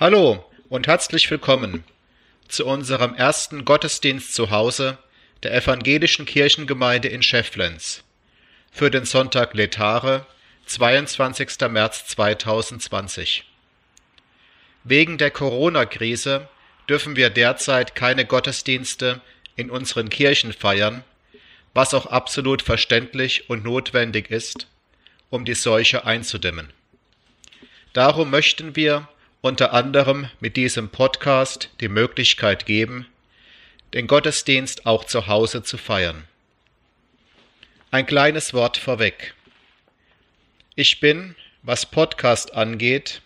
Hallo und herzlich willkommen zu unserem ersten Gottesdienst zu Hause der Evangelischen Kirchengemeinde in Schefflens für den Sonntag Letare, 22. März 2020. Wegen der Corona-Krise dürfen wir derzeit keine Gottesdienste in unseren Kirchen feiern, was auch absolut verständlich und notwendig ist, um die Seuche einzudämmen. Darum möchten wir unter anderem mit diesem Podcast die Möglichkeit geben, den Gottesdienst auch zu Hause zu feiern. Ein kleines Wort vorweg. Ich bin, was Podcast angeht,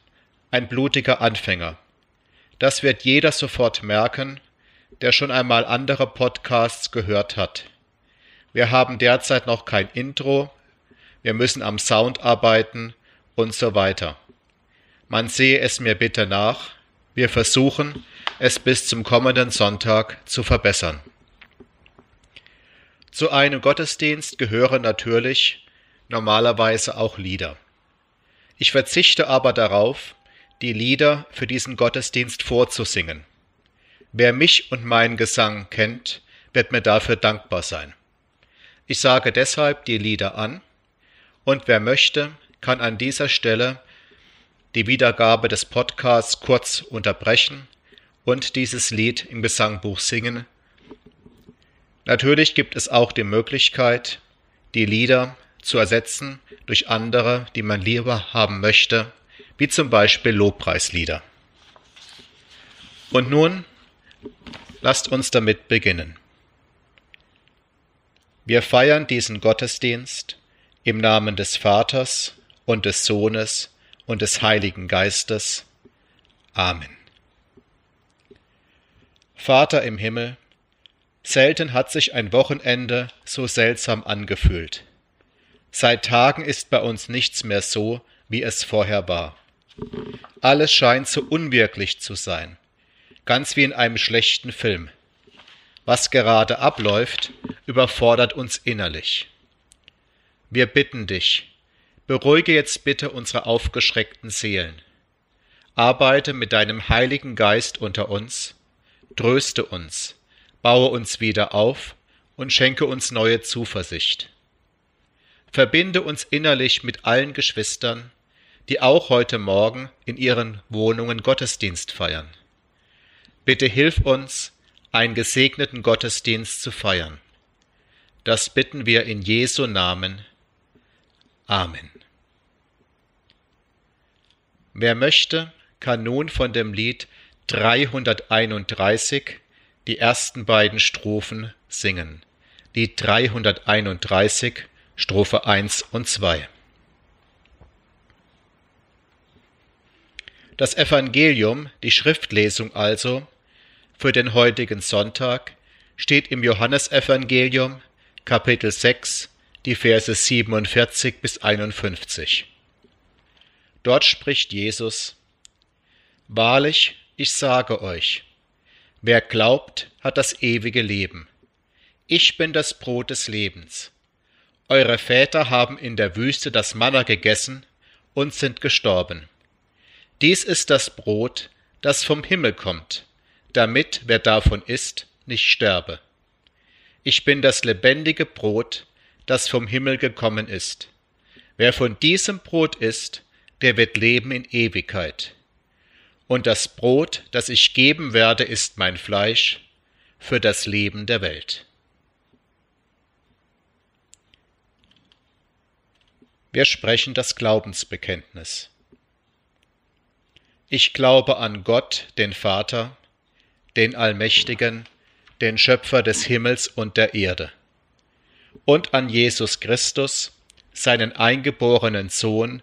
ein blutiger Anfänger. Das wird jeder sofort merken, der schon einmal andere Podcasts gehört hat. Wir haben derzeit noch kein Intro, wir müssen am Sound arbeiten und so weiter. Man sehe es mir bitte nach, wir versuchen, es bis zum kommenden Sonntag zu verbessern. Zu einem Gottesdienst gehören natürlich normalerweise auch Lieder. Ich verzichte aber darauf, die Lieder für diesen Gottesdienst vorzusingen. Wer mich und meinen Gesang kennt, wird mir dafür dankbar sein. Ich sage deshalb die Lieder an, und wer möchte, kann an dieser Stelle die Wiedergabe des Podcasts kurz unterbrechen und dieses Lied im Gesangbuch singen. Natürlich gibt es auch die Möglichkeit, die Lieder zu ersetzen durch andere, die man lieber haben möchte, wie zum Beispiel Lobpreislieder. Und nun lasst uns damit beginnen. Wir feiern diesen Gottesdienst im Namen des Vaters und des Sohnes und des Heiligen Geistes. Amen. Vater im Himmel, selten hat sich ein Wochenende so seltsam angefühlt. Seit Tagen ist bei uns nichts mehr so, wie es vorher war. Alles scheint so unwirklich zu sein, ganz wie in einem schlechten Film. Was gerade abläuft, überfordert uns innerlich. Wir bitten dich, Beruhige jetzt bitte unsere aufgeschreckten Seelen. Arbeite mit deinem Heiligen Geist unter uns, tröste uns, baue uns wieder auf und schenke uns neue Zuversicht. Verbinde uns innerlich mit allen Geschwistern, die auch heute Morgen in ihren Wohnungen Gottesdienst feiern. Bitte hilf uns, einen gesegneten Gottesdienst zu feiern. Das bitten wir in Jesu Namen. Amen. Wer möchte, kann nun von dem Lied 331 die ersten beiden Strophen singen. Lied 331, Strophe 1 und 2. Das Evangelium, die Schriftlesung also, für den heutigen Sonntag steht im Johannesevangelium, Kapitel 6, die Verse 47 bis 51. Dort spricht Jesus, Wahrlich, ich sage euch, wer glaubt, hat das ewige Leben. Ich bin das Brot des Lebens. Eure Väter haben in der Wüste das Manna gegessen und sind gestorben. Dies ist das Brot, das vom Himmel kommt, damit wer davon isst, nicht sterbe. Ich bin das lebendige Brot, das vom Himmel gekommen ist. Wer von diesem Brot isst, der wird leben in Ewigkeit. Und das Brot, das ich geben werde, ist mein Fleisch für das Leben der Welt. Wir sprechen das Glaubensbekenntnis. Ich glaube an Gott, den Vater, den Allmächtigen, den Schöpfer des Himmels und der Erde und an Jesus Christus, seinen eingeborenen Sohn,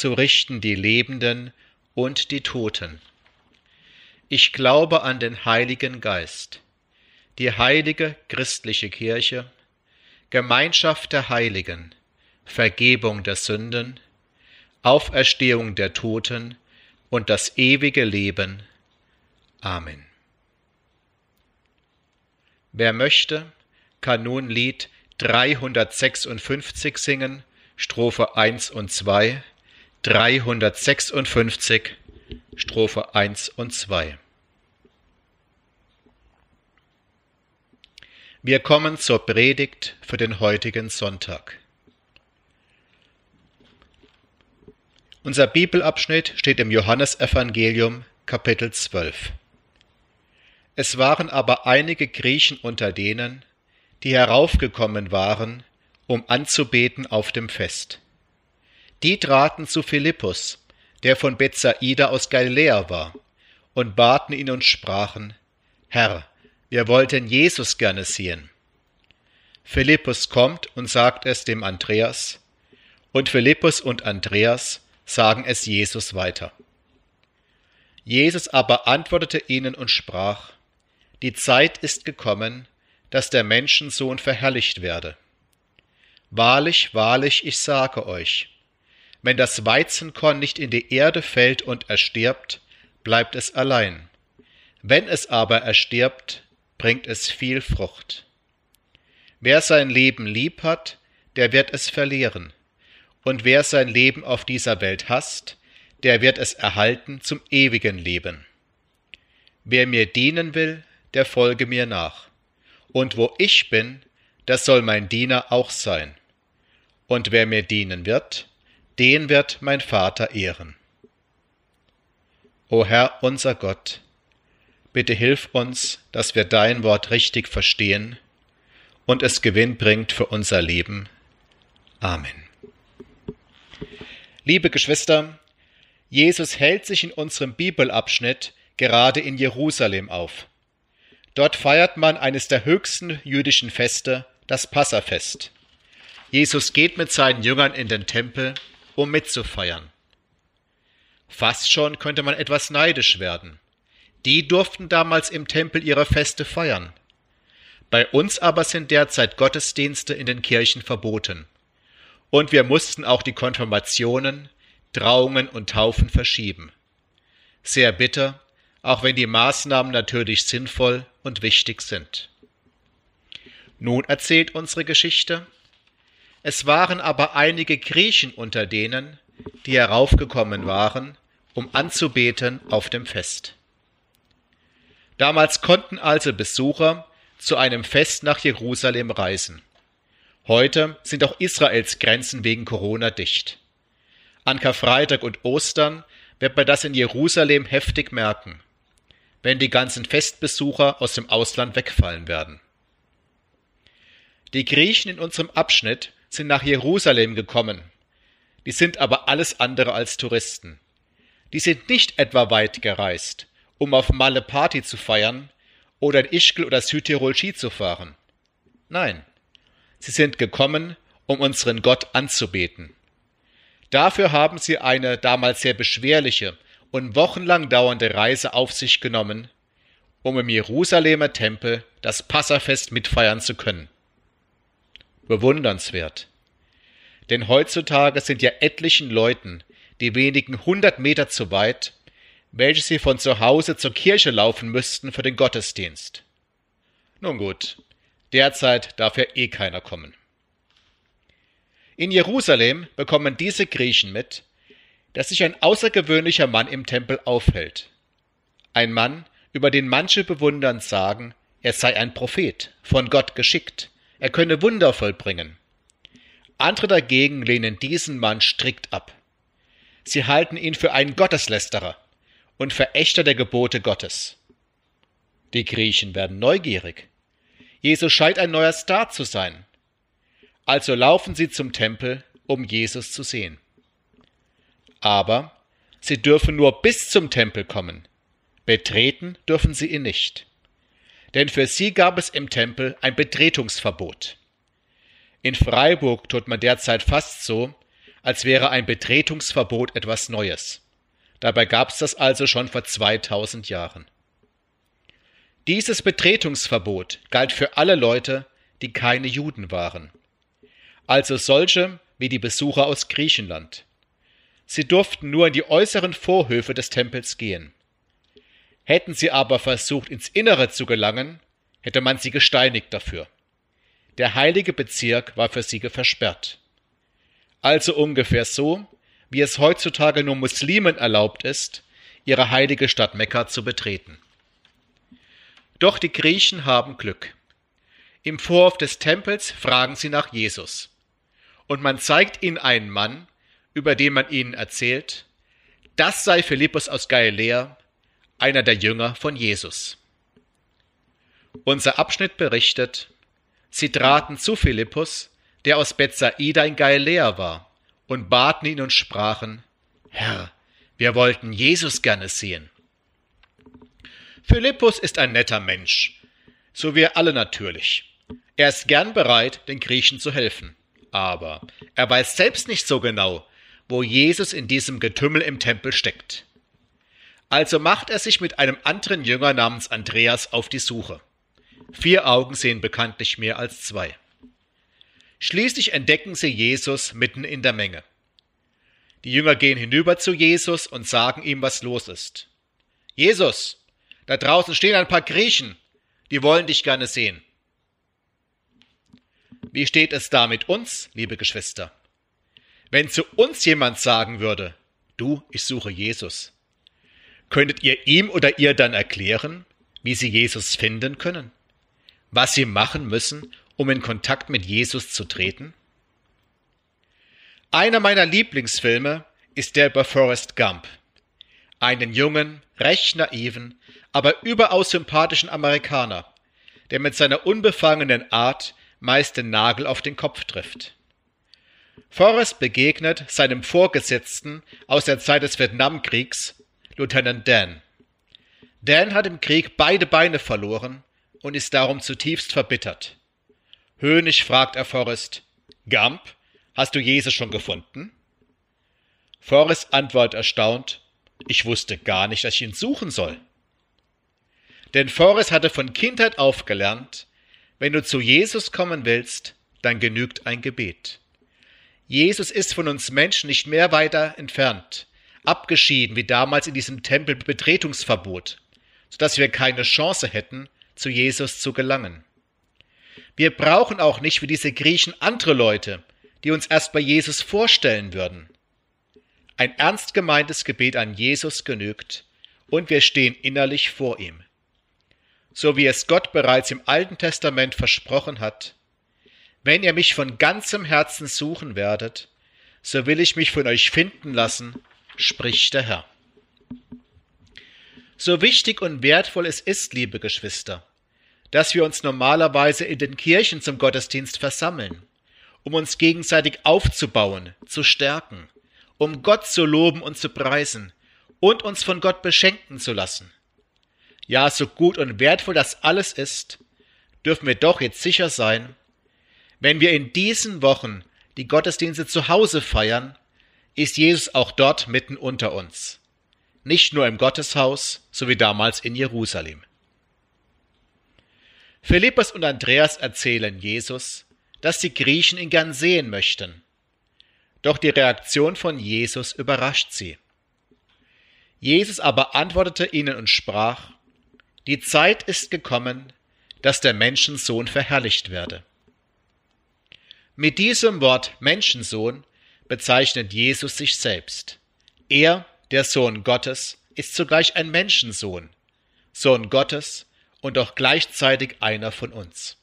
zu richten die Lebenden und die Toten. Ich glaube an den Heiligen Geist, die heilige christliche Kirche, Gemeinschaft der Heiligen, Vergebung der Sünden, Auferstehung der Toten und das ewige Leben. Amen. Wer möchte, kann nun Lied 356 singen, Strophe 1 und 2, 356, Strophe 1 und 2. Wir kommen zur Predigt für den heutigen Sonntag. Unser Bibelabschnitt steht im Johannesevangelium Kapitel 12. Es waren aber einige Griechen unter denen, die heraufgekommen waren, um anzubeten auf dem Fest. Die traten zu Philippus, der von Bethsaida aus Galiläa war, und baten ihn und sprachen, Herr, wir wollten Jesus gerne sehen. Philippus kommt und sagt es dem Andreas, und Philippus und Andreas sagen es Jesus weiter. Jesus aber antwortete ihnen und sprach, Die Zeit ist gekommen, dass der Menschensohn verherrlicht werde. Wahrlich, wahrlich, ich sage euch, wenn das Weizenkorn nicht in die Erde fällt und erstirbt, bleibt es allein. Wenn es aber erstirbt, bringt es viel Frucht. Wer sein Leben lieb hat, der wird es verlieren, und wer sein Leben auf dieser Welt hasst, der wird es erhalten zum ewigen Leben. Wer mir dienen will, der folge mir nach, und wo ich bin, das soll mein Diener auch sein. Und wer mir dienen wird, den wird mein Vater ehren. O Herr unser Gott, Bitte hilf uns, dass wir dein Wort richtig verstehen und es Gewinn bringt für unser Leben. Amen. Liebe Geschwister, Jesus hält sich in unserem Bibelabschnitt gerade in Jerusalem auf. Dort feiert man eines der höchsten jüdischen Feste, das Passafest. Jesus geht mit seinen Jüngern in den Tempel, um mitzufeiern. Fast schon könnte man etwas neidisch werden. Die durften damals im Tempel ihre Feste feiern. Bei uns aber sind derzeit Gottesdienste in den Kirchen verboten. Und wir mussten auch die Konfirmationen, Trauungen und Taufen verschieben. Sehr bitter, auch wenn die Maßnahmen natürlich sinnvoll und wichtig sind. Nun erzählt unsere Geschichte, es waren aber einige Griechen unter denen, die heraufgekommen waren, um anzubeten auf dem Fest. Damals konnten also Besucher zu einem Fest nach Jerusalem reisen. Heute sind auch Israels Grenzen wegen Corona dicht. An Karfreitag und Ostern wird man das in Jerusalem heftig merken, wenn die ganzen Festbesucher aus dem Ausland wegfallen werden. Die Griechen in unserem Abschnitt sind nach Jerusalem gekommen. Die sind aber alles andere als Touristen. Die sind nicht etwa weit gereist, um auf Malle Party zu feiern oder in Ischgl oder Südtirol Ski zu fahren. Nein, sie sind gekommen, um unseren Gott anzubeten. Dafür haben sie eine damals sehr beschwerliche und wochenlang dauernde Reise auf sich genommen, um im Jerusalemer Tempel das Passafest mitfeiern zu können. Bewundernswert. Denn heutzutage sind ja etlichen Leuten die wenigen hundert Meter zu weit, welche sie von zu Hause zur Kirche laufen müssten für den Gottesdienst. Nun gut, derzeit darf ja eh keiner kommen. In Jerusalem bekommen diese Griechen mit, dass sich ein außergewöhnlicher Mann im Tempel aufhält. Ein Mann, über den manche bewundernd sagen, er sei ein Prophet, von Gott geschickt, er könne Wunder vollbringen. Andere dagegen lehnen diesen Mann strikt ab. Sie halten ihn für einen Gotteslästerer, und Verächter der Gebote Gottes. Die Griechen werden neugierig. Jesus scheint ein neuer Star zu sein. Also laufen sie zum Tempel, um Jesus zu sehen. Aber sie dürfen nur bis zum Tempel kommen. Betreten dürfen sie ihn nicht. Denn für sie gab es im Tempel ein Betretungsverbot. In Freiburg tut man derzeit fast so, als wäre ein Betretungsverbot etwas Neues. Dabei gab es das also schon vor 2000 Jahren. Dieses Betretungsverbot galt für alle Leute, die keine Juden waren, also solche wie die Besucher aus Griechenland. Sie durften nur in die äußeren Vorhöfe des Tempels gehen. Hätten sie aber versucht, ins Innere zu gelangen, hätte man sie gesteinigt dafür. Der heilige Bezirk war für sie versperrt. Also ungefähr so, wie es heutzutage nur Muslimen erlaubt ist, ihre heilige Stadt Mekka zu betreten. Doch die Griechen haben Glück. Im Vorhof des Tempels fragen sie nach Jesus. Und man zeigt ihnen einen Mann, über den man ihnen erzählt, das sei Philippus aus Galiläa, einer der Jünger von Jesus. Unser Abschnitt berichtet, sie traten zu Philippus, der aus Bethsaida in Galiläa war, und baten ihn und sprachen, Herr, wir wollten Jesus gerne sehen. Philippus ist ein netter Mensch, so wir alle natürlich. Er ist gern bereit, den Griechen zu helfen. Aber er weiß selbst nicht so genau, wo Jesus in diesem Getümmel im Tempel steckt. Also macht er sich mit einem anderen Jünger namens Andreas auf die Suche. Vier Augen sehen bekanntlich mehr als zwei. Schließlich entdecken sie Jesus mitten in der Menge. Die Jünger gehen hinüber zu Jesus und sagen ihm, was los ist. Jesus, da draußen stehen ein paar Griechen, die wollen dich gerne sehen. Wie steht es da mit uns, liebe Geschwister? Wenn zu uns jemand sagen würde, du, ich suche Jesus, könntet ihr ihm oder ihr dann erklären, wie sie Jesus finden können? Was sie machen müssen, um in Kontakt mit Jesus zu treten? Einer meiner Lieblingsfilme ist der über Forrest Gump, einen jungen, recht naiven, aber überaus sympathischen Amerikaner, der mit seiner unbefangenen Art meist den Nagel auf den Kopf trifft. Forrest begegnet seinem Vorgesetzten aus der Zeit des Vietnamkriegs, Lieutenant Dan. Dan hat im Krieg beide Beine verloren und ist darum zutiefst verbittert. Höhnisch fragt er Forrest, Gump, hast du Jesus schon gefunden? Forrest antwortet erstaunt, ich wusste gar nicht, dass ich ihn suchen soll. Denn Forrest hatte von Kindheit auf gelernt, wenn du zu Jesus kommen willst, dann genügt ein Gebet. Jesus ist von uns Menschen nicht mehr weiter entfernt, abgeschieden wie damals in diesem Tempelbetretungsverbot, sodass wir keine Chance hätten, zu Jesus zu gelangen. Wir brauchen auch nicht wie diese Griechen andere Leute, die uns erst bei Jesus vorstellen würden. Ein ernst gemeintes Gebet an Jesus genügt, und wir stehen innerlich vor ihm so wie es Gott bereits im Alten Testament versprochen hat, wenn ihr mich von ganzem Herzen suchen werdet, so will ich mich von euch finden lassen, spricht der Herr. So wichtig und wertvoll es ist, liebe Geschwister, dass wir uns normalerweise in den Kirchen zum Gottesdienst versammeln, um uns gegenseitig aufzubauen, zu stärken, um Gott zu loben und zu preisen und uns von Gott beschenken zu lassen. Ja, so gut und wertvoll das alles ist, dürfen wir doch jetzt sicher sein, wenn wir in diesen Wochen die Gottesdienste zu Hause feiern, ist Jesus auch dort mitten unter uns. Nicht nur im Gotteshaus, so wie damals in Jerusalem. Philippus und Andreas erzählen Jesus, dass die Griechen ihn gern sehen möchten. Doch die Reaktion von Jesus überrascht sie. Jesus aber antwortete ihnen und sprach, die Zeit ist gekommen, dass der Menschensohn verherrlicht werde. Mit diesem Wort Menschensohn bezeichnet Jesus sich selbst. Er, der Sohn Gottes, ist zugleich ein Menschensohn, Sohn Gottes und auch gleichzeitig einer von uns.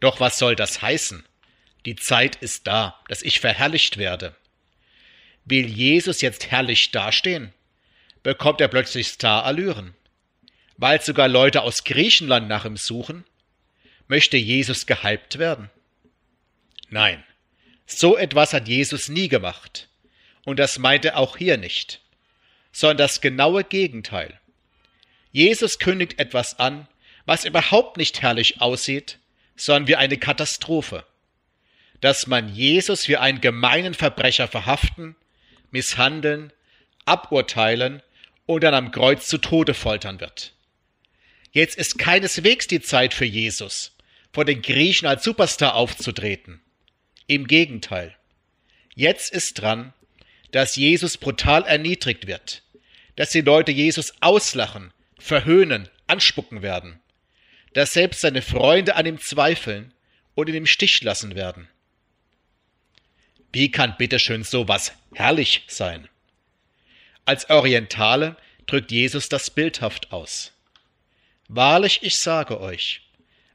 Doch was soll das heißen? Die Zeit ist da, dass ich verherrlicht werde. Will Jesus jetzt herrlich dastehen? Bekommt er plötzlich Starallüren? weil sogar Leute aus Griechenland nach ihm suchen? Möchte Jesus gehypt werden? Nein, so etwas hat Jesus nie gemacht. Und das meint er auch hier nicht, sondern das genaue Gegenteil. Jesus kündigt etwas an, was überhaupt nicht herrlich aussieht, sondern wie eine Katastrophe. Dass man Jesus wie einen gemeinen Verbrecher verhaften, misshandeln, aburteilen und dann am Kreuz zu Tode foltern wird. Jetzt ist keineswegs die Zeit für Jesus, vor den Griechen als Superstar aufzutreten. Im Gegenteil. Jetzt ist dran, dass Jesus brutal erniedrigt wird, dass die Leute Jesus auslachen, verhöhnen, anspucken werden, dass selbst seine Freunde an ihm zweifeln und ihn im Stich lassen werden. Wie kann bitteschön sowas herrlich sein? Als Orientale drückt Jesus das bildhaft aus. Wahrlich, ich sage euch,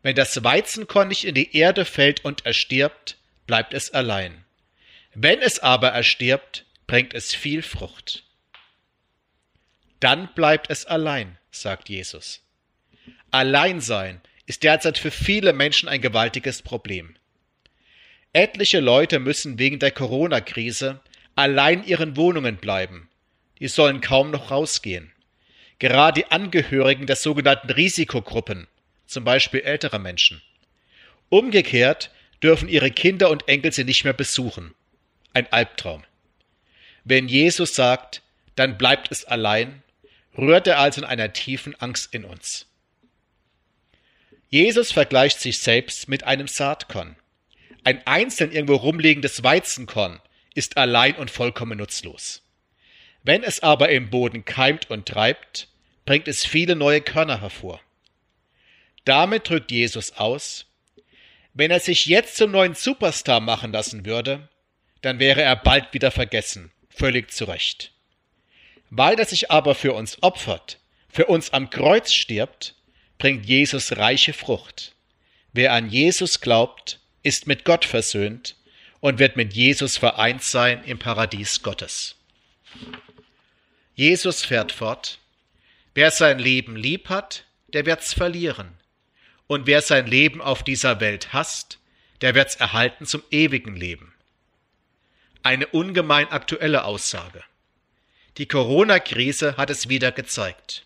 wenn das Weizenkorn nicht in die Erde fällt und erstirbt, bleibt es allein. Wenn es aber erstirbt, bringt es viel Frucht. Dann bleibt es allein, sagt Jesus. Alleinsein ist derzeit für viele Menschen ein gewaltiges Problem. Etliche Leute müssen wegen der Corona-Krise allein in ihren Wohnungen bleiben. Die sollen kaum noch rausgehen. Gerade die Angehörigen der sogenannten Risikogruppen, zum Beispiel ältere Menschen. Umgekehrt dürfen ihre Kinder und Enkel sie nicht mehr besuchen. Ein Albtraum. Wenn Jesus sagt, dann bleibt es allein, rührt er also in einer tiefen Angst in uns. Jesus vergleicht sich selbst mit einem Saatkorn. Ein einzeln irgendwo rumliegendes Weizenkorn ist allein und vollkommen nutzlos. Wenn es aber im Boden keimt und treibt, bringt es viele neue Körner hervor. Damit drückt Jesus aus, wenn er sich jetzt zum neuen Superstar machen lassen würde, dann wäre er bald wieder vergessen, völlig zu Recht. Weil er sich aber für uns opfert, für uns am Kreuz stirbt, bringt Jesus reiche Frucht. Wer an Jesus glaubt, ist mit Gott versöhnt und wird mit Jesus vereint sein im Paradies Gottes. Jesus fährt fort, wer sein Leben lieb hat, der wird's verlieren. Und wer sein Leben auf dieser Welt hasst, der wird's erhalten zum ewigen Leben. Eine ungemein aktuelle Aussage. Die Corona-Krise hat es wieder gezeigt.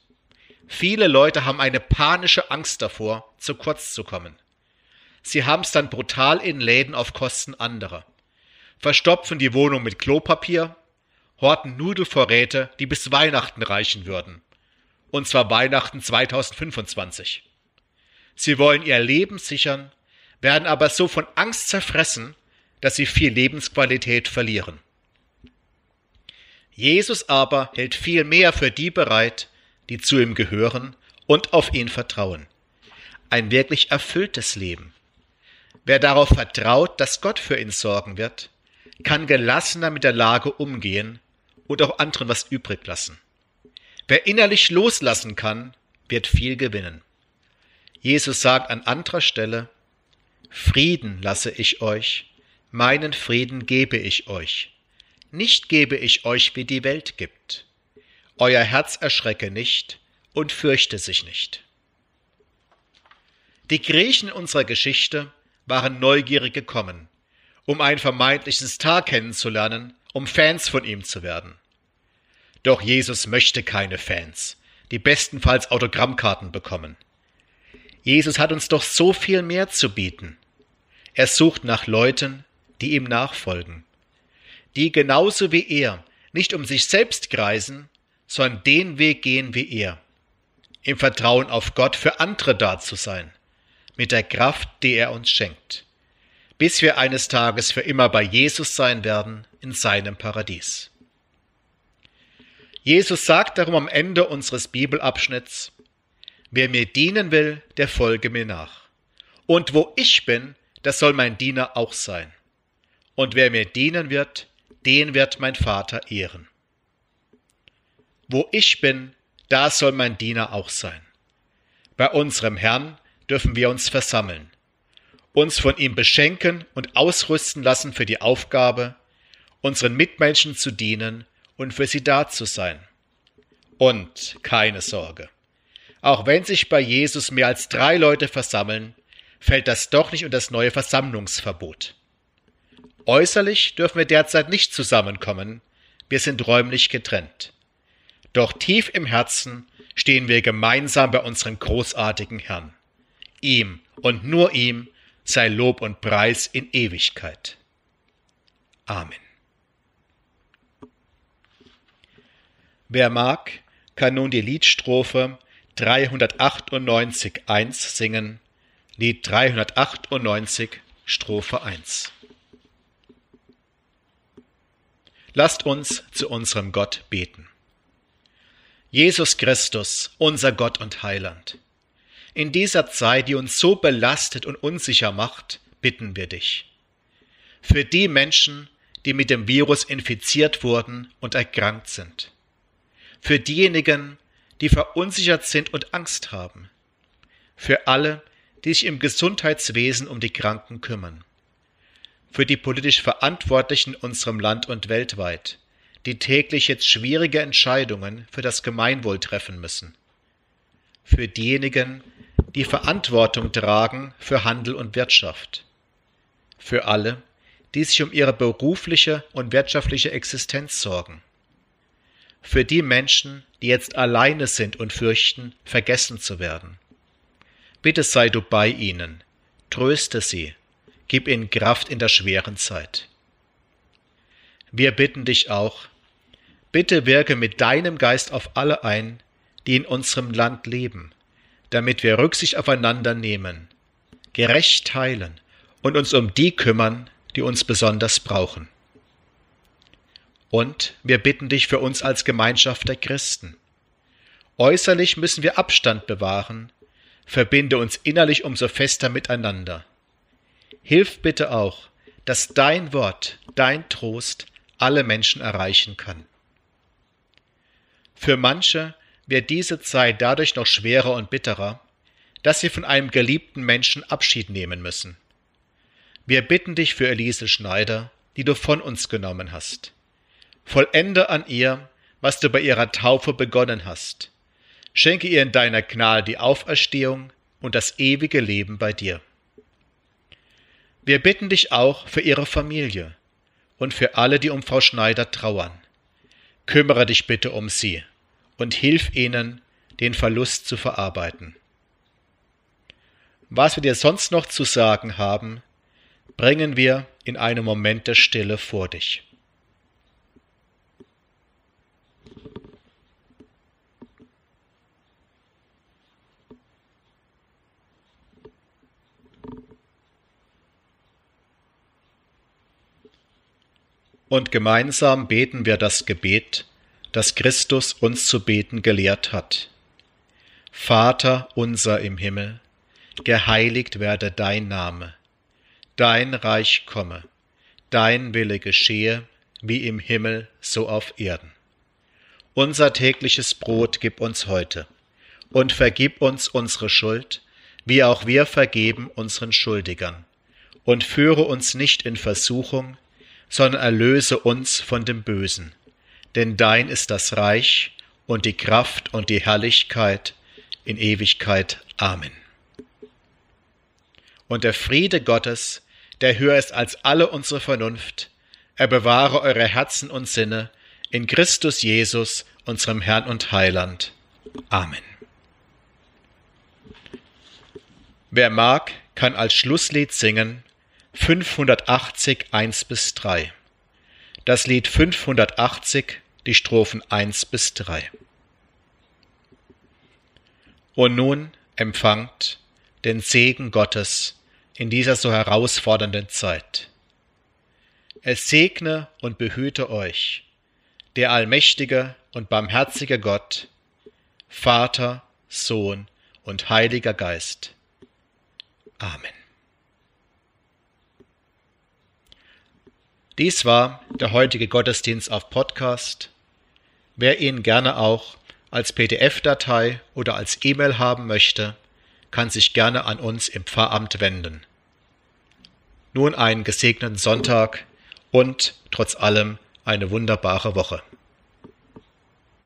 Viele Leute haben eine panische Angst davor, zu kurz zu kommen. Sie haben's dann brutal in Läden auf Kosten anderer. Verstopfen die Wohnung mit Klopapier, horten Nudelvorräte, die bis Weihnachten reichen würden. Und zwar Weihnachten 2025. Sie wollen ihr Leben sichern, werden aber so von Angst zerfressen, dass sie viel Lebensqualität verlieren. Jesus aber hält viel mehr für die bereit, die zu ihm gehören und auf ihn vertrauen. Ein wirklich erfülltes Leben. Wer darauf vertraut, dass Gott für ihn sorgen wird, kann gelassener mit der Lage umgehen und auch anderen was übrig lassen. Wer innerlich loslassen kann, wird viel gewinnen. Jesus sagt an anderer Stelle, Frieden lasse ich euch, meinen Frieden gebe ich euch. Nicht gebe ich euch, wie die Welt gibt. Euer Herz erschrecke nicht und fürchte sich nicht. Die Griechen unserer Geschichte waren neugierig gekommen, um ein vermeintliches Star kennenzulernen, um Fans von ihm zu werden. Doch Jesus möchte keine Fans, die bestenfalls Autogrammkarten bekommen. Jesus hat uns doch so viel mehr zu bieten. Er sucht nach Leuten, die ihm nachfolgen, die genauso wie er nicht um sich selbst kreisen, sondern den Weg gehen wie er, im Vertrauen auf Gott für andere da zu sein, mit der Kraft, die er uns schenkt, bis wir eines Tages für immer bei Jesus sein werden in seinem Paradies. Jesus sagt darum am Ende unseres Bibelabschnitts, Wer mir dienen will, der folge mir nach. Und wo ich bin, das soll mein Diener auch sein. Und wer mir dienen wird, den wird mein Vater ehren. Wo ich bin, da soll mein Diener auch sein. Bei unserem Herrn dürfen wir uns versammeln, uns von ihm beschenken und ausrüsten lassen für die Aufgabe, unseren Mitmenschen zu dienen und für sie da zu sein. Und keine Sorge. Auch wenn sich bei Jesus mehr als drei Leute versammeln, fällt das doch nicht unter das neue Versammlungsverbot. Äußerlich dürfen wir derzeit nicht zusammenkommen, wir sind räumlich getrennt. Doch tief im Herzen stehen wir gemeinsam bei unserem großartigen Herrn. Ihm und nur ihm sei Lob und Preis in Ewigkeit. Amen. Wer mag, kann nun die Liedstrophe 398 1 singen, Lied 398, Strophe 1. Lasst uns zu unserem Gott beten. Jesus Christus, unser Gott und Heiland, in dieser Zeit, die uns so belastet und unsicher macht, bitten wir dich. Für die Menschen, die mit dem Virus infiziert wurden und erkrankt sind. Für diejenigen, die verunsichert sind und Angst haben. Für alle, die sich im Gesundheitswesen um die Kranken kümmern. Für die politisch Verantwortlichen in unserem Land und weltweit, die täglich jetzt schwierige Entscheidungen für das Gemeinwohl treffen müssen. Für diejenigen, die Verantwortung tragen für Handel und Wirtschaft. Für alle, die sich um ihre berufliche und wirtschaftliche Existenz sorgen. Für die Menschen, die jetzt alleine sind und fürchten, vergessen zu werden. Bitte sei du bei ihnen, tröste sie, gib ihnen Kraft in der schweren Zeit. Wir bitten dich auch, bitte wirke mit deinem Geist auf alle ein, die in unserem Land leben, damit wir Rücksicht aufeinander nehmen, gerecht teilen und uns um die kümmern, die uns besonders brauchen. Und wir bitten dich für uns als Gemeinschaft der Christen. Äußerlich müssen wir Abstand bewahren, verbinde uns innerlich umso fester miteinander. Hilf bitte auch, dass dein Wort, dein Trost alle Menschen erreichen kann. Für manche wird diese Zeit dadurch noch schwerer und bitterer, dass sie von einem geliebten Menschen Abschied nehmen müssen. Wir bitten dich für Elise Schneider, die du von uns genommen hast. Vollende an ihr, was du bei ihrer Taufe begonnen hast. Schenke ihr in deiner Gnade die Auferstehung und das ewige Leben bei dir. Wir bitten dich auch für ihre Familie und für alle, die um Frau Schneider trauern. Kümmere dich bitte um sie und hilf ihnen, den Verlust zu verarbeiten. Was wir dir sonst noch zu sagen haben, bringen wir in einem Moment der Stille vor dich. Und gemeinsam beten wir das Gebet, das Christus uns zu beten gelehrt hat. Vater unser im Himmel, geheiligt werde dein Name dein Reich komme, dein Wille geschehe, wie im Himmel so auf Erden. Unser tägliches Brot gib uns heute, und vergib uns unsere Schuld, wie auch wir vergeben unseren Schuldigern, und führe uns nicht in Versuchung, sondern erlöse uns von dem Bösen. Denn dein ist das Reich und die Kraft und die Herrlichkeit in Ewigkeit. Amen. Und der Friede Gottes, der höher ist als alle unsere Vernunft. Er bewahre eure Herzen und Sinne in Christus Jesus, unserem Herrn und Heiland. Amen. Wer mag, kann als Schlusslied singen 580 1 bis 3. Das Lied 580, die Strophen 1 bis 3. Und nun empfangt den Segen Gottes in dieser so herausfordernden Zeit. Es segne und behüte euch, der allmächtige und barmherzige Gott, Vater, Sohn und Heiliger Geist. Amen. Dies war der heutige Gottesdienst auf Podcast. Wer ihn gerne auch als PDF-Datei oder als E-Mail haben möchte, kann sich gerne an uns im Pfarramt wenden. Nun einen gesegneten Sonntag und trotz allem eine wunderbare Woche.